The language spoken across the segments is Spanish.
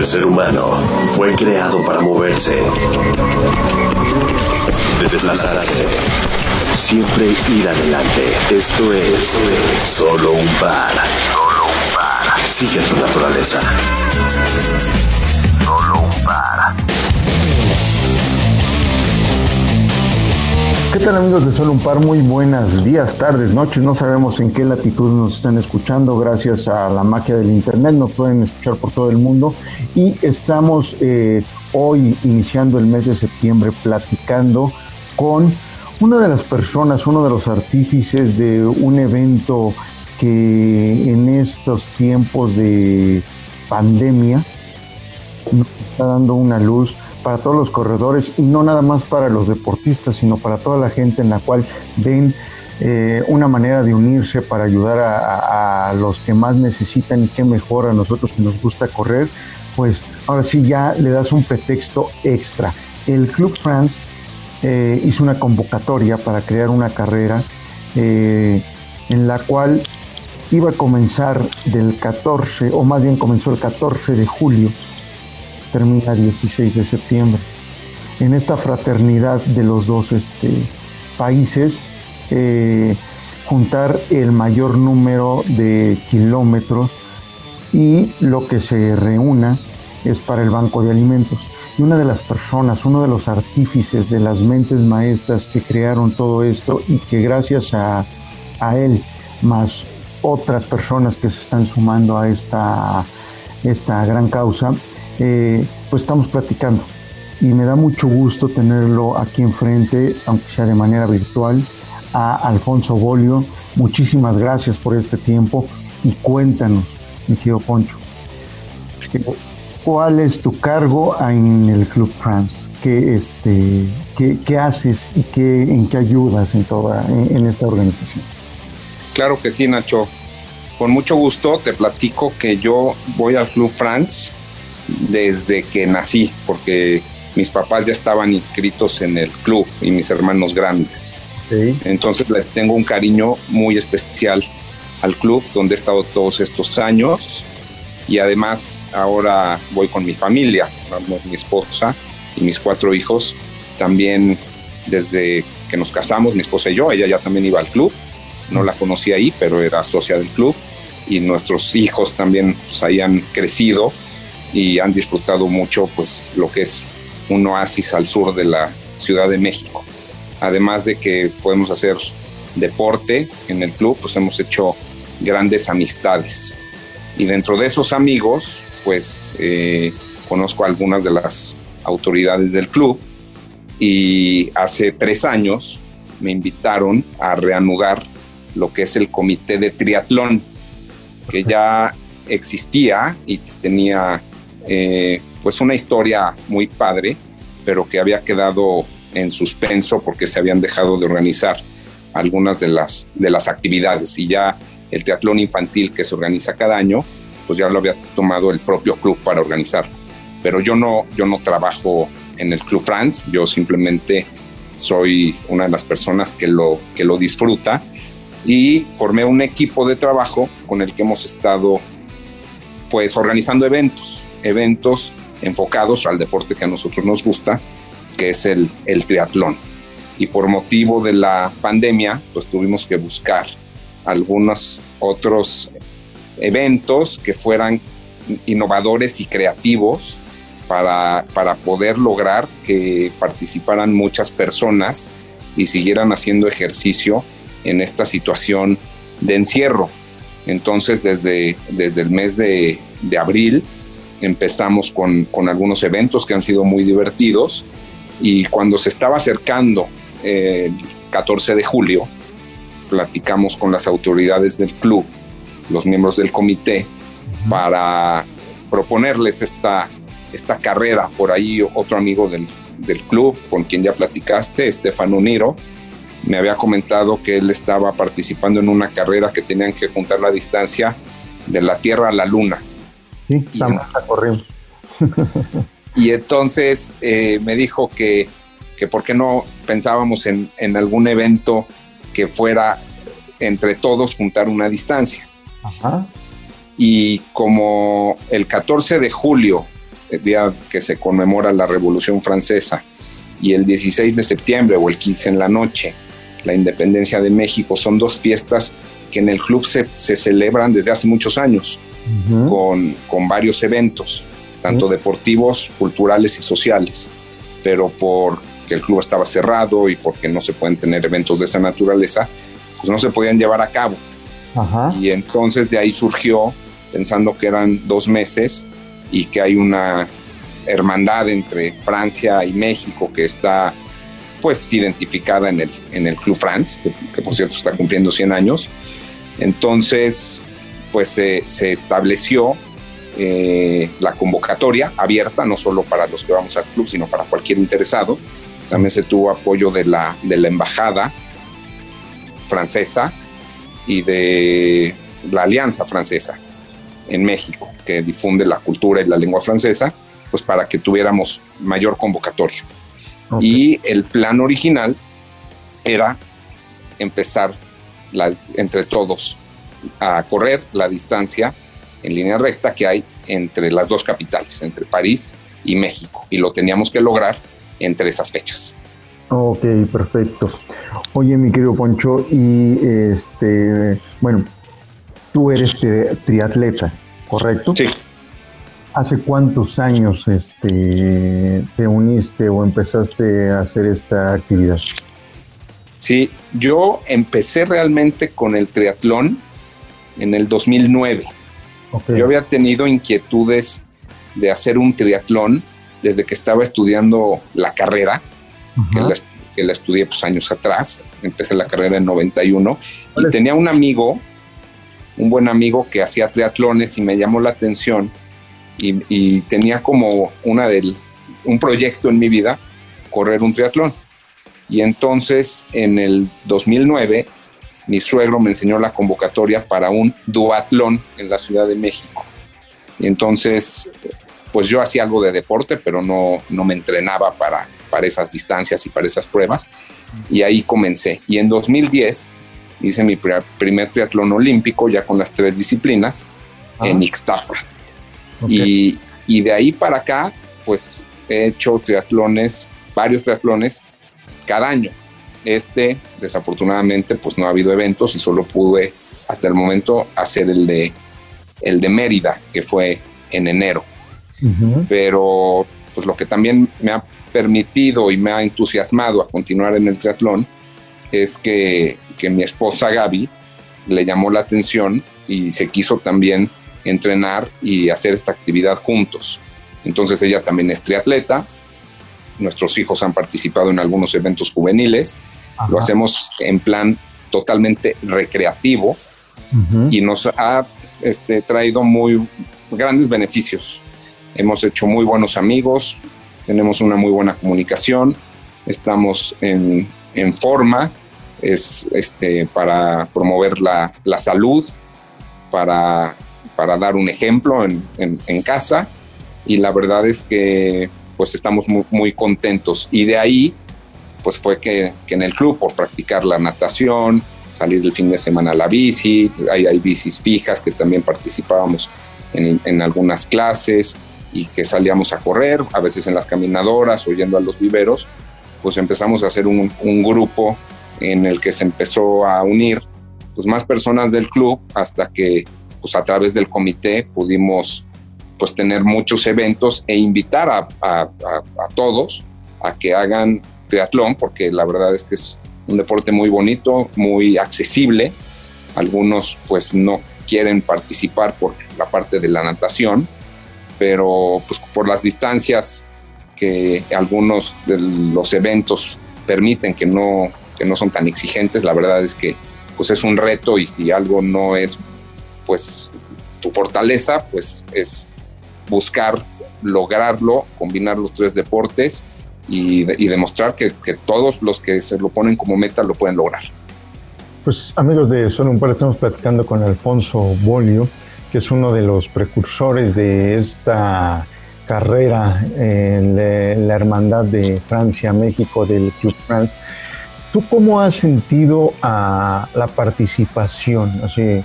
El ser humano fue creado para moverse, desplazarse, siempre ir adelante. Esto es, solo un par. Solo un par. Sigue tu naturaleza. ¿Qué tal amigos de Solo un Par? Muy buenas días, tardes, noches. No sabemos en qué latitud nos están escuchando. Gracias a la magia del Internet nos pueden escuchar por todo el mundo. Y estamos eh, hoy iniciando el mes de septiembre platicando con una de las personas, uno de los artífices de un evento que en estos tiempos de pandemia nos está dando una luz para todos los corredores y no nada más para los deportistas, sino para toda la gente en la cual ven eh, una manera de unirse para ayudar a, los que más necesitan y que mejor a nosotros que nos gusta correr, pues ahora sí ya le das un pretexto extra. El Club France eh, hizo una convocatoria para crear una carrera eh, en la cual iba a comenzar del 14, o más bien comenzó el 14 de julio termina el 16 de septiembre. En esta fraternidad de los dos este, países, eh, juntar el mayor número de kilómetros y lo que se reúna es para el Banco de Alimentos. Y una de las personas, uno de los artífices de las mentes maestras que crearon todo esto y que gracias a, a él, más otras personas que se están sumando a esta, esta gran causa, eh, pues estamos platicando. Y me da mucho gusto tenerlo aquí enfrente, aunque sea de manera virtual, a Alfonso Bolio. Muchísimas gracias por este tiempo y cuéntanos, mi querido Poncho, ¿cuál es tu cargo en el Club France? ¿Qué, este, qué, haces y qué, en qué ayudas en, toda, en esta organización? Claro que sí, Nacho. Con mucho gusto te platico que yo voy al Club France desde que nací, porque mis papás ya estaban inscritos en el club y mis hermanos grandes. Entonces le tengo un cariño muy especial al club donde he estado todos estos años. Y además ahora voy con mi familia, vamos mi esposa y mis cuatro hijos, también desde que nos casamos, mi esposa y yo, ella ya también iba al club, no la conocí ahí, pero era socia del club. Y nuestros hijos también pues, hayan crecido y han disfrutado mucho pues lo que es un oasis al sur de la Ciudad de México. Además de que podemos hacer deporte en el club, pues hemos hecho grandes amistades. Y dentro de esos amigos, pues eh, conozco a algunas de las autoridades del club y hace tres años me invitaron a reanudar lo que es el comité de triatlón, que ya existía y tenía eh, pues una historia muy padre, pero que había quedado en suspenso porque se habían dejado de organizar algunas de las, de las actividades. Y ya el teatlón infantil que se organiza cada año, pues ya lo había tomado el propio club para organizar. Pero yo no, yo no trabajo en el Club France, yo simplemente soy una de las personas que lo, que lo disfruta. Y formé un equipo de trabajo con el que hemos estado pues organizando eventos eventos enfocados al deporte que a nosotros nos gusta, que es el, el triatlón. Y por motivo de la pandemia, pues tuvimos que buscar algunos otros eventos que fueran innovadores y creativos para, para poder lograr que participaran muchas personas y siguieran haciendo ejercicio en esta situación de encierro. Entonces, desde, desde el mes de, de abril, empezamos con, algunos eventos que han sido muy divertidos y cuando se estaba acercando el 14 de julio, platicamos con las autoridades del club, los miembros del comité, para proponerles esta, esta carrera. Por ahí otro amigo del, del club con quien ya platicaste, Estefano Niro, me había comentado que él estaba participando en una carrera que tenían que juntar la distancia de la Tierra a la Luna. Sí, y, y entonces eh, me dijo que, que por qué no pensábamos en, en, algún evento que fuera entre todos juntar una distancia. Y como el 14 de julio el día que se conmemora la Revolución Francesa, y el 16 de septiembre o el 15 en la noche, la independencia de México, son dos fiestas que en el club se, celebran desde hace muchos años, con, con, varios eventos, tanto deportivos, culturales y sociales, pero porque el club estaba cerrado y porque no se pueden tener eventos de esa naturaleza, pues no se podían llevar a cabo. Y entonces de ahí surgió, pensando que eran dos meses y que hay una hermandad entre Francia y México que está pues identificada en el, en el Club France, que, por cierto está cumpliendo 100 años. Entonces, pues se estableció eh, la convocatoria abierta, no solo para los que vamos al club, sino para cualquier interesado. También se tuvo apoyo de la, de la embajada francesa y de la Alianza Francesa en México, que difunde la cultura y la lengua francesa, pues para que tuviéramos mayor convocatoria. Y el plan original era empezar entre todos a correr la distancia en línea recta que hay entre las dos capitales, entre París y México, y lo teníamos que lograr entre esas fechas. Ok, perfecto. Oye, mi querido Poncho, y este, bueno, tú eres triatleta, ¿correcto? Sí. ¿Hace cuántos años este, te uniste o empezaste a hacer esta actividad? Sí, yo empecé realmente con el triatlón en el 2009. Yo había tenido inquietudes de hacer un triatlón desde que estaba estudiando la carrera, que la, estudié pues, años atrás. Empecé la carrera en 91 y tenía un amigo, un buen amigo que hacía triatlones y me llamó la atención y, tenía como una del, un proyecto en mi vida correr un triatlón. Y entonces en el 2009 mi suegro me enseñó la convocatoria para un duatlón en la Ciudad de México. Y entonces, pues yo hacía algo de deporte, pero no, no me entrenaba para, para esas distancias y para esas pruebas. Y ahí comencé. Y en 2010 hice mi primer triatlón olímpico, ya con las tres disciplinas, ah. en Ixtapa. Y, y de ahí para acá, pues he hecho triatlones, varios triatlones cada año. Este, desafortunadamente, pues no ha habido eventos y solo pude hasta el momento hacer el de, el de Mérida, que fue en enero. Pero pues lo que también me ha permitido y me ha entusiasmado a continuar en el triatlón es que, que mi esposa Gaby le llamó la atención y se quiso también entrenar y hacer esta actividad juntos. Entonces ella también es triatleta, nuestros hijos han participado en algunos eventos juveniles, lo hacemos en plan totalmente recreativo y nos ha este, traído muy grandes beneficios. Hemos hecho muy buenos amigos, tenemos una muy buena comunicación, estamos en, forma es, este, para promover la, salud, para, para, dar un ejemplo en, en, casa y la verdad es que pues estamos muy, muy contentos. Y de ahí, pues fue que, en el club, por practicar la natación, salir el fin de semana a la bici, hay, hay bicis fijas que también participábamos en, algunas clases y que salíamos a correr, a veces en las caminadoras o yendo a los viveros, pues empezamos a hacer un, un grupo en el que se empezó a unir pues más personas del club hasta que pues a través del comité pudimos pues tener muchos eventos e invitar a, a, todos a que hagan triatlón, porque la verdad es que es un deporte muy bonito, muy accesible. Algunos pues no quieren participar por la parte de la natación, pero pues por las distancias que algunos de los eventos permiten que no, que no son tan exigentes, la verdad es que pues es un reto y si algo no es pues tu fortaleza, pues es buscar lograrlo, combinar los tres deportes y, demostrar que, todos los que se lo ponen como meta lo pueden lograr. Pues amigos de Solo un par, estamos platicando con Alfonso Bolio, que es uno de los precursores de esta carrera en la hermandad de Francia-México del Club France. ¿Tú cómo has sentido la participación? Así,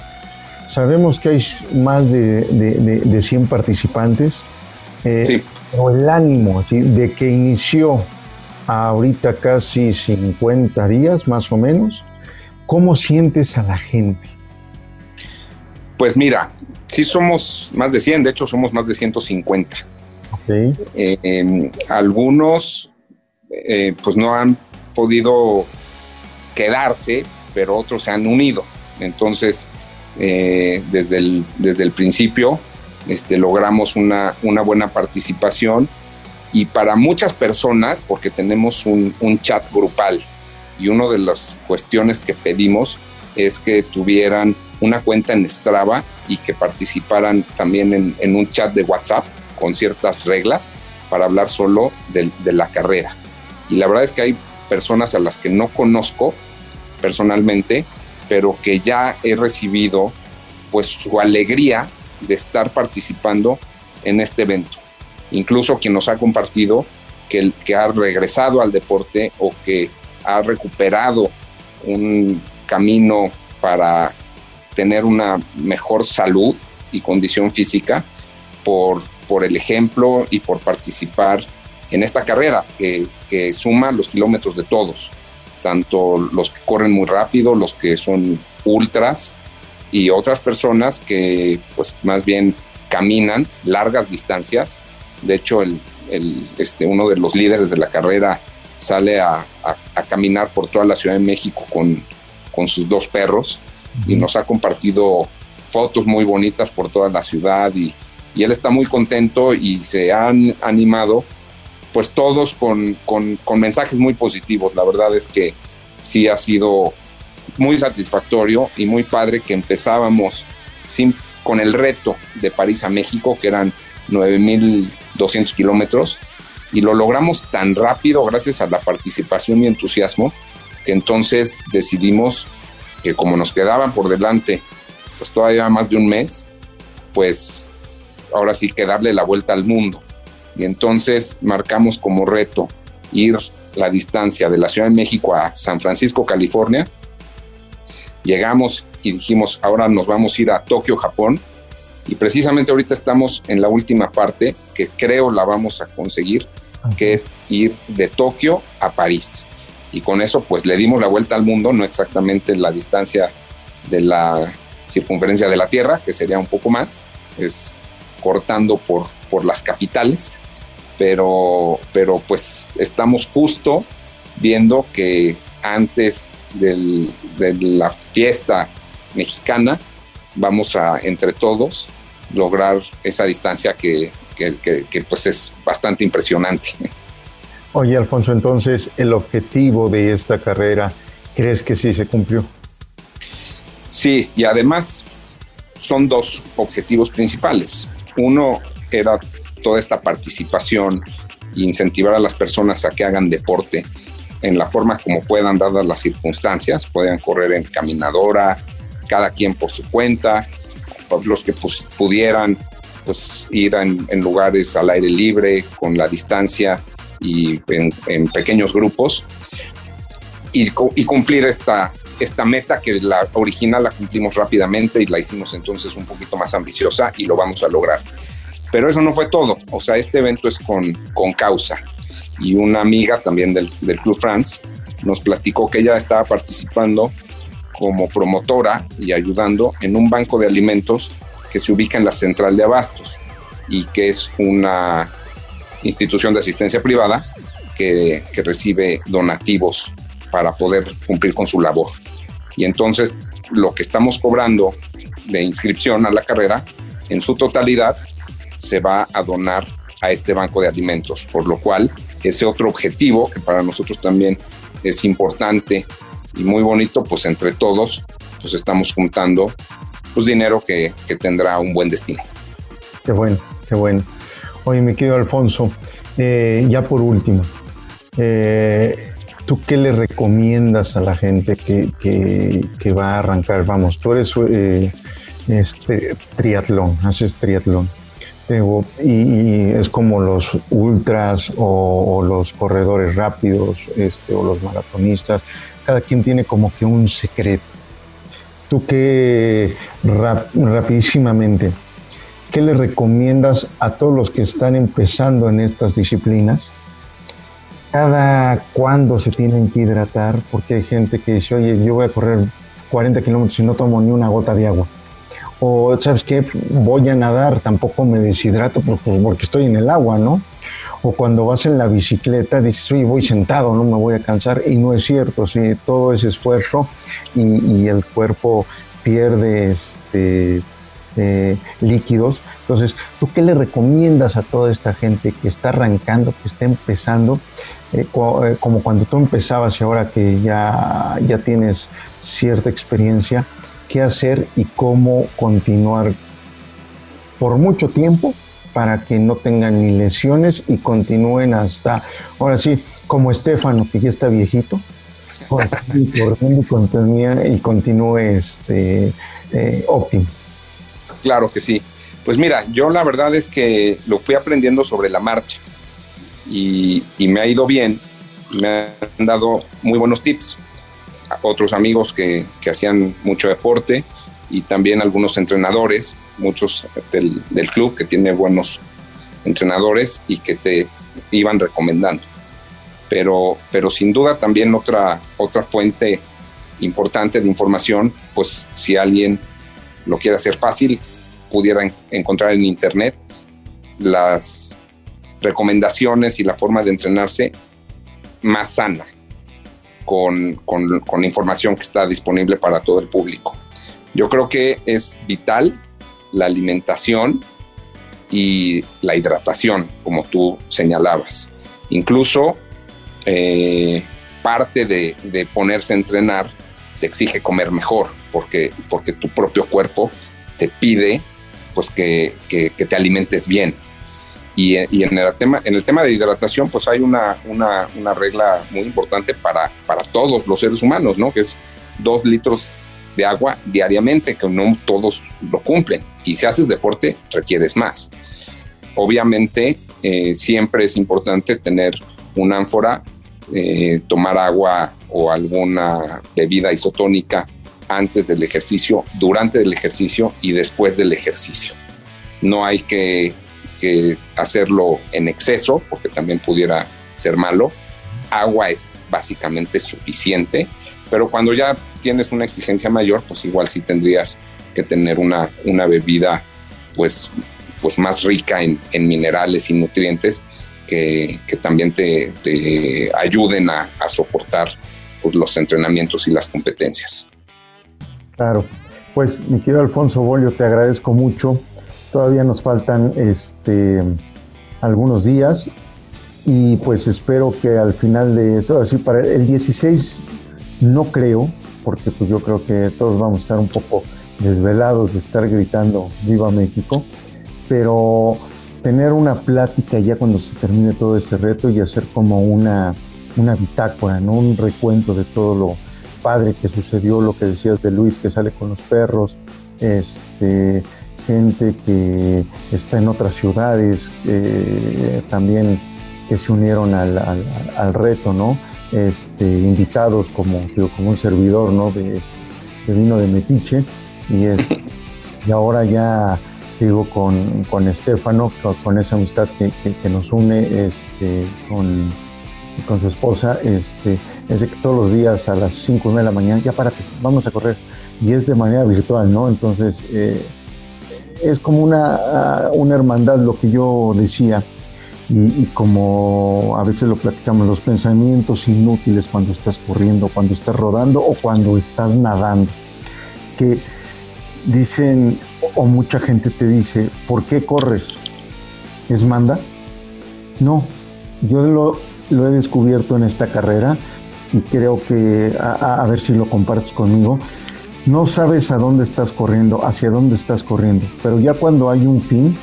Sabemos que hay más de, de, 100 participantes, Eh, o el ánimo de que inició ahorita casi 50 días más o menos, ¿cómo sientes a la gente? Pues mira, sí somos más de 100, de hecho somos más de 150. Eh, em, algunos eh, pues no han podido quedarse, pero otros se han unido. Entonces, eh, desde, el, desde el principio este, logramos una, una buena participación y para muchas personas, porque tenemos un, chat grupal y una de las cuestiones que pedimos es que tuvieran una cuenta en Strava y que participaran también en, en un chat de WhatsApp con ciertas reglas para hablar solo de, de, la carrera. Y la verdad es que hay personas a las que no conozco personalmente, pero que ya he recibido pues su alegría de estar participando en este evento. Incluso quien nos ha compartido que, que ha regresado al deporte o que ha recuperado un camino para tener una mejor salud y condición física por, por el ejemplo y por participar en esta carrera que, que, suma los kilómetros de todos, tanto los que corren muy rápido, los que son ultras y otras personas que pues más bien caminan largas distancias. De hecho, el, este, uno de los líderes de la carrera sale a, caminar por toda la Ciudad de México con, con sus dos perros y nos ha compartido fotos muy bonitas por toda la ciudad y, y él está muy contento y se han animado pues todos con, con, mensajes muy positivos. La verdad es que sí ha sido muy satisfactorio y muy padre que empezábamos sin, con el reto de París a México, que eran 9.200 kilómetros, y lo logramos tan rápido gracias a la participación y entusiasmo, que entonces decidimos que como nos quedaban por delante, pues todavía más de un mes, pues ahora sí que darle la vuelta al mundo. Y entonces marcamos como reto ir la distancia de la Ciudad de México a San Francisco, California, llegamos y dijimos, ahora nos vamos a ir a Tokio, Japón. Y precisamente ahorita estamos en la última parte, que creo la vamos a conseguir, que es ir de Tokio a París. Y con eso pues le dimos la vuelta al mundo, no exactamente la distancia de la circunferencia de la Tierra, que sería un poco más, es cortando por, por las capitales, pero, pero pues estamos justo viendo que antes de la fiesta mexicana, vamos a entre todos lograr esa distancia que, pues es bastante impresionante. Oye, Alfonso, entonces el objetivo de esta carrera, ¿crees que sí se cumplió? Sí, y además son dos objetivos principales. Uno era toda esta participación e incentivar a las personas a que hagan deporte en la forma como puedan, dadas las circunstancias. Puedan correr en caminadora, cada quien por su cuenta, los que pues, pudieran pues, ir en, lugares al aire libre, con la distancia y en, pequeños grupos. Y, y, cumplir esta, esta meta que la original la cumplimos rápidamente y la hicimos entonces un poquito más ambiciosa y lo vamos a lograr. Pero eso no fue todo, o sea, este evento es con, con causa y una amiga también del, del Club France nos platicó que ella estaba participando como promotora y ayudando en un banco de alimentos que se ubica en la central de abastos y que es una institución de asistencia privada que, que, recibe donativos para poder cumplir con su labor. Y entonces lo que estamos cobrando de inscripción a la carrera, en su totalidad, se va a donar a este banco de alimentos, por lo cual ese otro objetivo que para nosotros también es importante y muy bonito, pues entre todos, pues estamos juntando pues dinero que, tendrá un buen destino. Qué bueno, qué bueno. Oye, mi querido Alfonso, eh, ya por último, eh, ¿tú qué le recomiendas a la gente que, que, va a arrancar? Vamos, tú eres eh, este, triatlón, haces triatlón y, es como los ultras o, los corredores rápidos este, o los maratonistas, cada quien tiene como que un secreto. Tú que rapidísimamente, ¿qué le recomiendas a todos los que están empezando en estas disciplinas? ¿Cada cuándo se tienen que hidratar? Porque hay gente que dice, oye, yo voy a correr 40 kilómetros y no tomo ni una gota de agua. O, ¿sabes qué? Voy a nadar, tampoco me deshidrato porque estoy en el agua, ¿no? O cuando vas en la bicicleta dices, oye, voy sentado, no me voy a cansar. Y no es cierto, sí, todo ese esfuerzo y, el cuerpo pierde este, eh, líquidos. Entonces, ¿tú qué le recomiendas a toda esta gente que está arrancando, que está empezando? Eh, eh, como cuando tú empezabas y ahora que ya, ya tienes cierta experiencia, qué hacer y cómo continuar por mucho tiempo para que no tengan ni lesiones y continúen hasta, ahora sí, como Estefano, que ya está viejito, y continúe este, eh, óptimo. Claro que sí. Pues mira, yo la verdad es que lo fui aprendiendo sobre la marcha y, me ha ido bien. Me han dado muy buenos tips. Otros amigos que, que hacían mucho deporte y también algunos entrenadores, muchos del, club que tiene buenos entrenadores y que te iban recomendando. Pero, pero sin duda también otra, otra fuente importante de información, pues si alguien lo quiere hacer fácil, pudiera encontrar en internet las recomendaciones y la forma de entrenarse más sana, con, con, con información que está disponible para todo el público. Yo creo que es vital la alimentación y la hidratación, como tú señalabas. Incluso eh, parte de, ponerse a entrenar te exige comer mejor, porque, porque tu propio cuerpo te pide pues que, te alimentes bien. Y, en, el tema, en el tema de hidratación, pues hay una, una, regla muy importante para, para todos los seres humanos, ¿no? Que es dos litros de agua diariamente, que no todos lo cumplen. Y si haces deporte, requieres más. Obviamente, eh, siempre es importante tener una ánfora, eh, tomar agua o alguna bebida isotónica antes del ejercicio, durante el ejercicio y después del ejercicio. No hay que, que hacerlo en exceso, porque también pudiera ser malo. Agua es básicamente suficiente pero cuando ya tienes una exigencia mayor, pues igual sí tendrías que tener una, una bebida pues, pues más rica en, minerales y nutrientes que, también te, ayuden a, soportar pues, los entrenamientos y las competencias. Claro, pues mi querido Alfonso Bolio, te agradezco mucho. Todavía nos faltan este, algunos días y pues espero que al final de esto, así para el 16 no creo, porque pues yo creo que todos vamos a estar un poco desvelados de estar gritando Viva México, pero tener una plática ya cuando se termine todo este reto y hacer como una, una bitácora, ¿no? un recuento de todo lo padre que sucedió, lo que decías de Luis que sale con los perros, este, gente que está en otras ciudades, eh, también que se unieron al, al reto, ¿no? este, invitados como, como un servidor ¿no? de, vino de Metiche y, es, y ahora ya digo con, con Estefano, con, esa amistad que, nos une este, con, con su esposa, este, es de que todos los días a las 5 de la mañana, ya para que vamos a correr, y es de manera virtual, ¿no? Entonces, eh, es como una, una hermandad lo que yo decía, y, como a veces lo platicamos, los pensamientos inútiles cuando estás corriendo, cuando estás rodando o cuando estás nadando, que dicen, o mucha gente te dice, ¿por qué corres? ¿Es manda? No, yo lo, lo he descubierto en esta carrera y creo que, a, a ver si lo compartes conmigo, no sabes a dónde estás corriendo, hacia dónde estás corriendo, pero ya cuando hay un fin,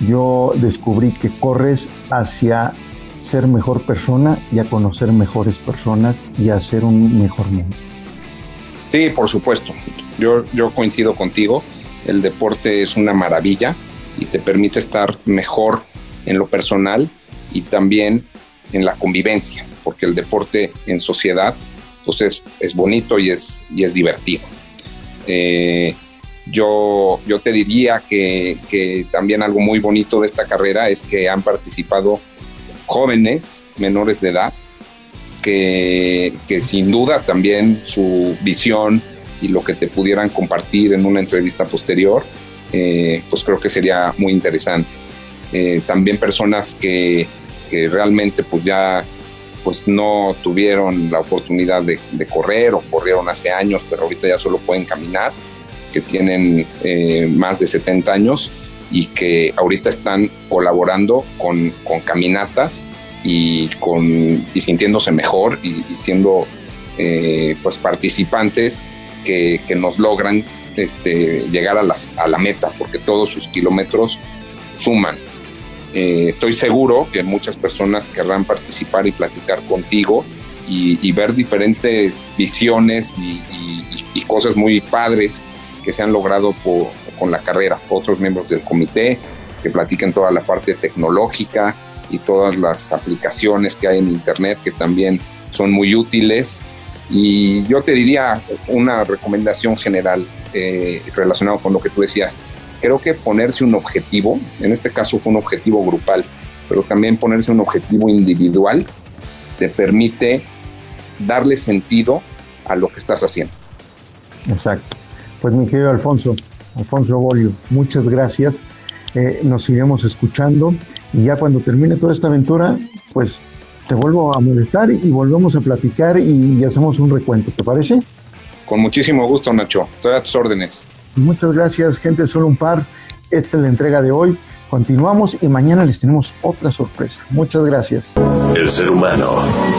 yo descubrí que corres hacia ser mejor persona y a conocer mejores personas y a hacer un mejor mundo. Sí, por supuesto. Yo, yo coincido contigo. El deporte es una maravilla y te permite estar mejor en lo personal y también en la convivencia, porque el deporte en sociedad pues es, es bonito y es, y es divertido. Eh, Yo, yo te diría que, que también algo muy bonito de esta carrera es que han participado jóvenes menores de edad que, que, sin duda también su visión y lo que te pudieran compartir en una entrevista posterior, eh, pues creo que sería muy interesante. Eh, también personas que, que, realmente pues ya pues no tuvieron la oportunidad de, correr o corrieron hace años, pero ahorita ya solo pueden caminar, que tienen eh, más de 70 años y que ahorita están colaborando con, caminatas y, con, sintiéndose mejor y, y siendo eh, pues participantes que, que, nos logran este, llegar a, las, a la meta, porque todos sus kilómetros suman. Eh, estoy seguro que muchas personas querrán participar y platicar contigo y, y ver diferentes visiones y, y, cosas muy padres que se han logrado por, con la carrera. Otros miembros del comité que platiquen toda la parte tecnológica, y todas las aplicaciones que hay en Internet que también son muy útiles. Y yo te diría una recomendación general eh, relacionada con lo que tú decías. Creo que ponerse un objetivo, en este caso fue un objetivo grupal, pero también ponerse un objetivo individual te permite darle sentido a lo que estás haciendo. Exacto. Pues mi querido Alfonso, Alfonso Bolio, muchas gracias. Eh, nos iremos escuchando y ya cuando termine toda esta aventura, pues te vuelvo a molestar y volvemos a platicar y, y hacemos un recuento, ¿te parece? Con muchísimo gusto, Nacho. Estoy a tus órdenes. Muchas gracias, gente. Solo un par. Esta es la entrega de hoy. Continuamos y mañana les tenemos otra sorpresa. Muchas gracias. El ser humano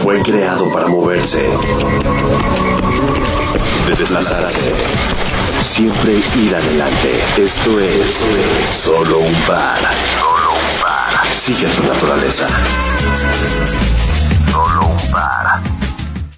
fue creado para moverse, desplazarse, siempre ir adelante. Esto es solo un par. Sigue tu naturaleza.